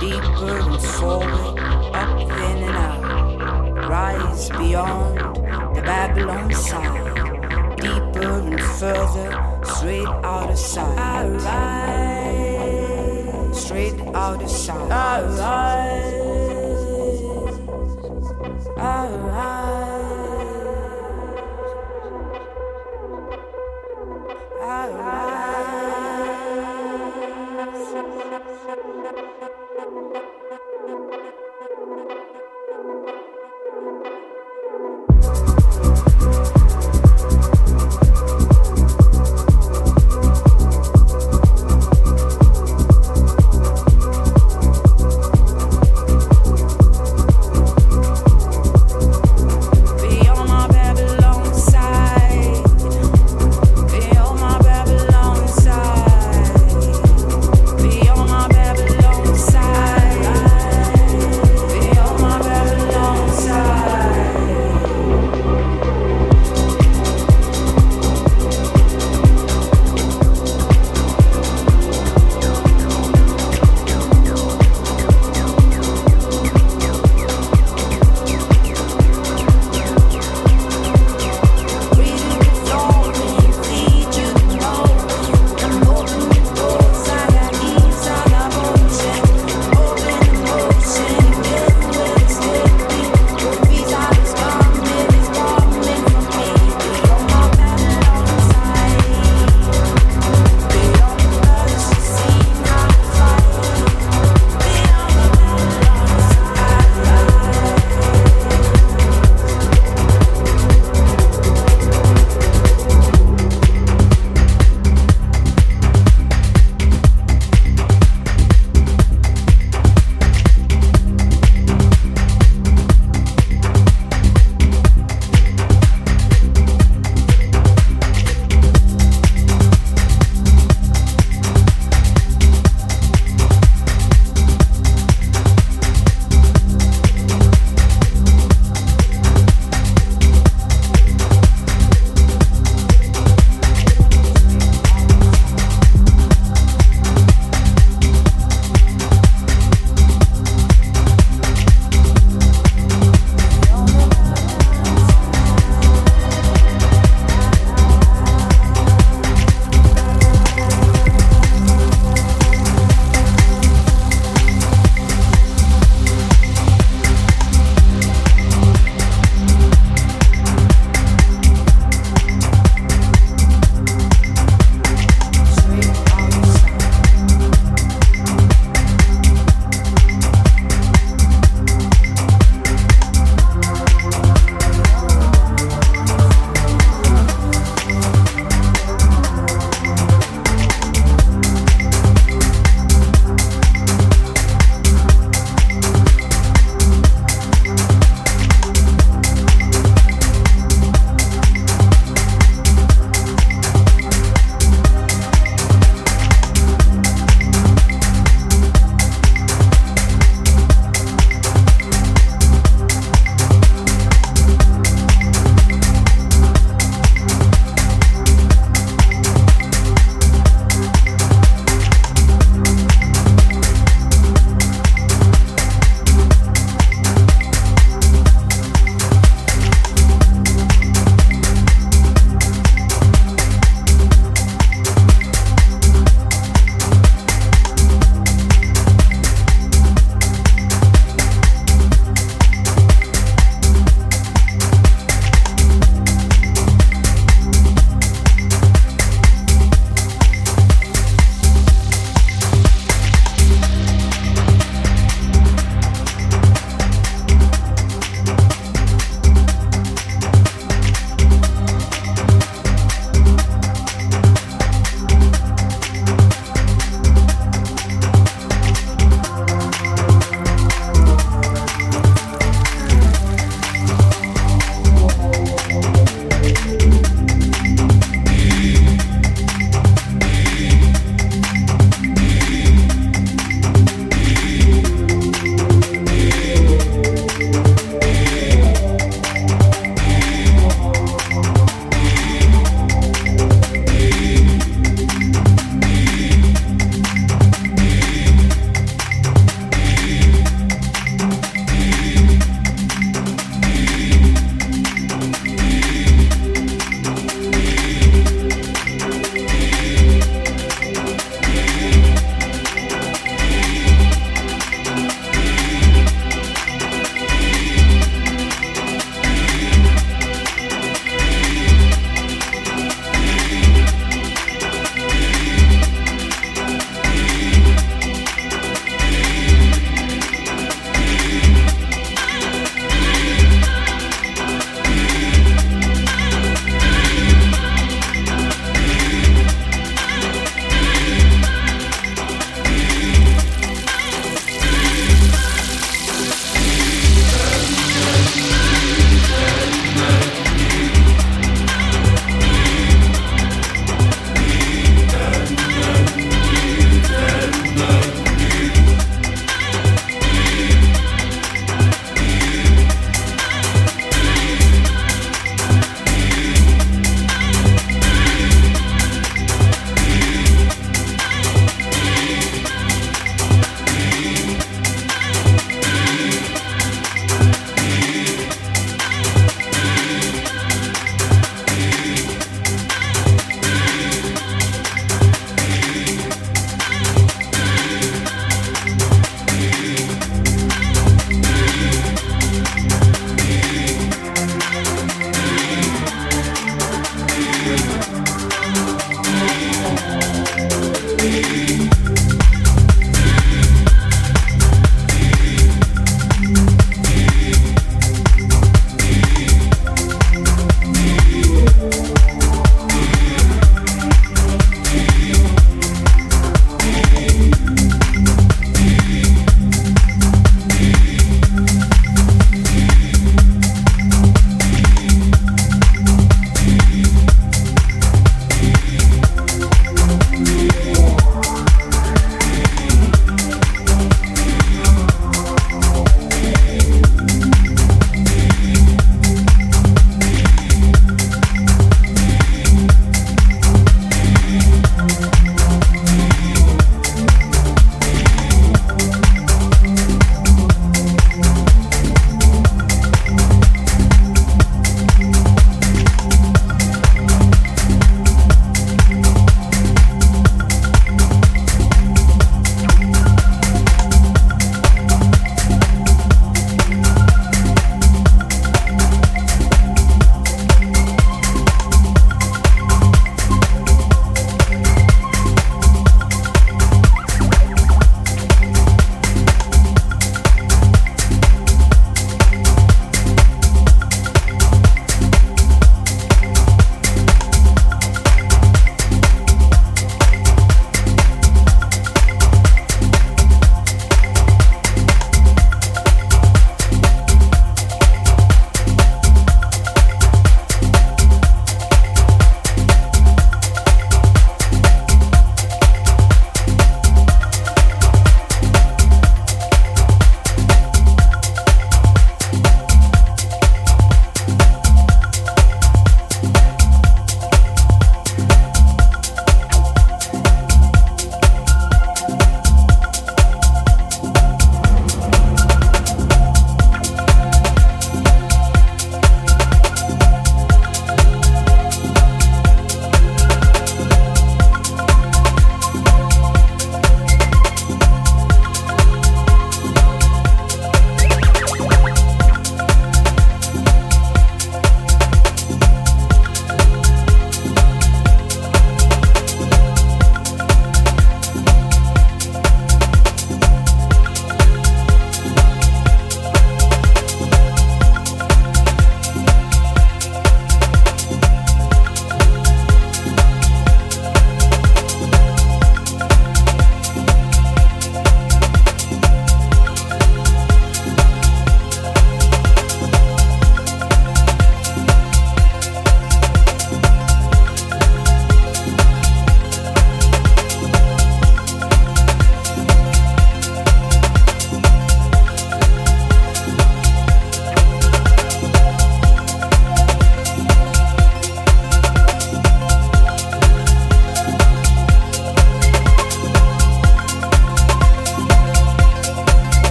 Deeper and forward, up, in and out. Rise beyond the Babylon side, deeper and further, straight out of sight. I rise, straight out of sight. I rise.